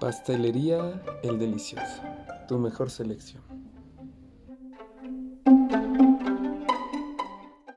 Pastelería El Delicioso, tu mejor selección.